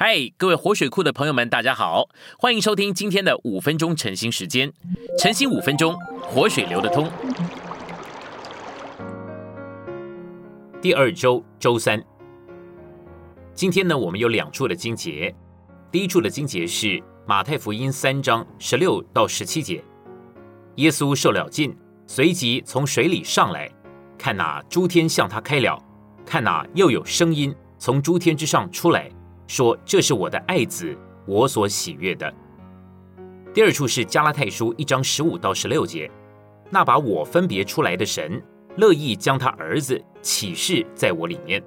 嗨，各位活水库的朋友们，大家好，欢迎收听今天的五分钟晨兴时间。晨兴五分钟，活水流得通。第二周周三，今天呢，我们有两处的经节。第一处的经节是马太福音三章十六到十七节，耶稣受了禁，随即从水里上来，看那诸天向他开了，看那又有声音从诸天之上出来。说这是我的爱子，我所喜悦的。第二处是加拉太书一章十五到十六节，那把我分别出来的神，乐意将他儿子启示在我里面。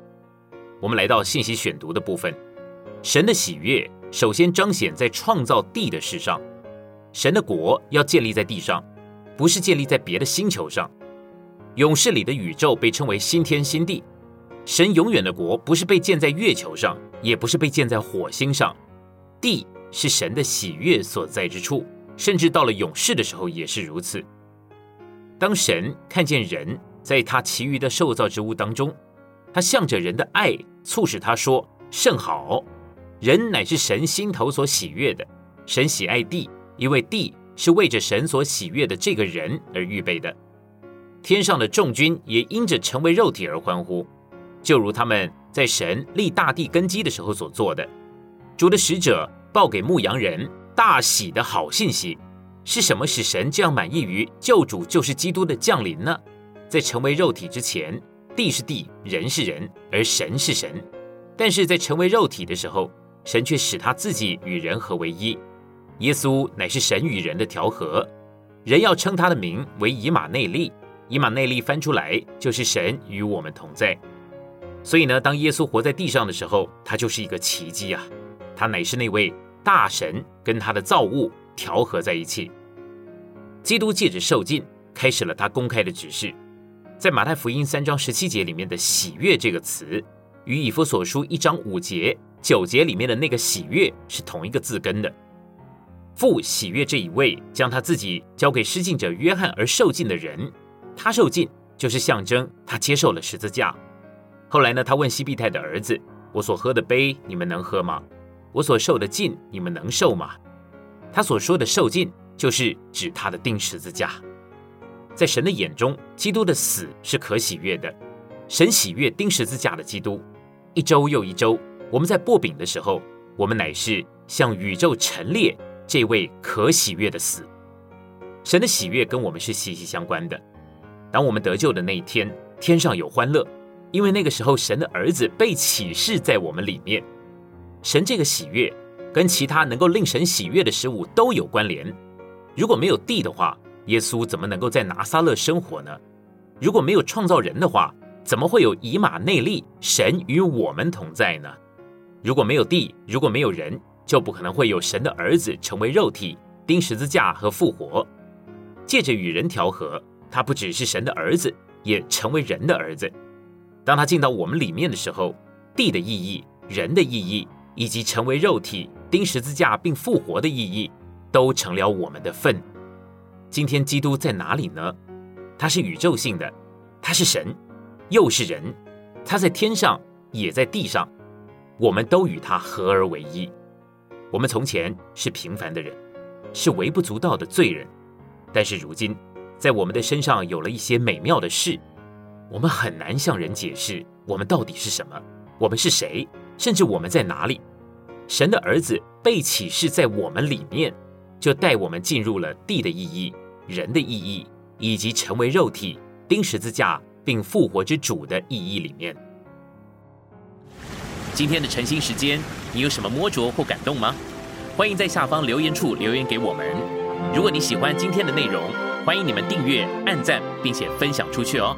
我们来到信息选读的部分，神的喜悦首先彰显在创造地的事上，神的国要建立在地上，不是建立在别的星球上。勇士里的宇宙被称为新天新地。神永远的国不是被建在月球上，也不是被建在火星上，地是神的喜悦所在之处，甚至到了永世的时候也是如此。当神看见人在他其余的受造之物当中，他向着人的爱促使他说：“甚好，人乃是神心头所喜悦的。神喜爱地，因为地是为着神所喜悦的这个人而预备的。天上的众军也因着成为肉体而欢呼。”就如他们在神立大地根基的时候所做的，主的使者报给牧羊人大喜的好信息，是什么使神这样满意于救主就是基督的降临呢？在成为肉体之前，地是地，人是人，而神是神；但是在成为肉体的时候，神却使他自己与人合为一。耶稣乃是神与人的调和，人要称他的名为以马内利。以马内利翻出来就是神与我们同在。所以呢，当耶稣活在地上的时候，他就是一个奇迹啊！他乃是那位大神跟他的造物调和在一起。基督借着受尽，开始了他公开的指示。在马太福音三章十七节里面的“喜悦”这个词，与以弗所书一章五节、九节里面的那个“喜悦”是同一个字根的。父喜悦这一位将他自己交给施浸者约翰而受尽的人，他受尽就是象征他接受了十字架。后来呢？他问西庇太的儿子：“我所喝的杯，你们能喝吗？我所受的尽，你们能受吗？”他所说的受尽，就是指他的钉十字架。在神的眼中，基督的死是可喜悦的。神喜悦钉十字架的基督。一周又一周，我们在擘饼的时候，我们乃是向宇宙陈列这位可喜悦的死。神的喜悦跟我们是息息相关的。当我们得救的那一天，天上有欢乐。因为那个时候，神的儿子被启示在我们里面。神这个喜悦，跟其他能够令神喜悦的事物都有关联。如果没有地的话，耶稣怎么能够在拿撒勒生活呢？如果没有创造人的话，怎么会有以马内利？神与我们同在呢？如果没有地，如果没有人，就不可能会有神的儿子成为肉体，钉十字架和复活。借着与人调和，他不只是神的儿子，也成为人的儿子。当他进到我们里面的时候，地的意义、人的意义，以及成为肉体、钉十字架并复活的意义，都成了我们的份。今天基督在哪里呢？他是宇宙性的，他是神，又是人，他在天上，也在地上，我们都与他合而为一。我们从前是平凡的人，是微不足道的罪人，但是如今，在我们的身上有了一些美妙的事。我们很难向人解释我们到底是什么，我们是谁，甚至我们在哪里。神的儿子被启示在我们里面，就带我们进入了地的意义、人的意义，以及成为肉体、钉十字架并复活之主的意义里面。今天的晨兴时间，你有什么摸着或感动吗？欢迎在下方留言处留言给我们。如果你喜欢今天的内容，欢迎你们订阅、按赞，并且分享出去哦。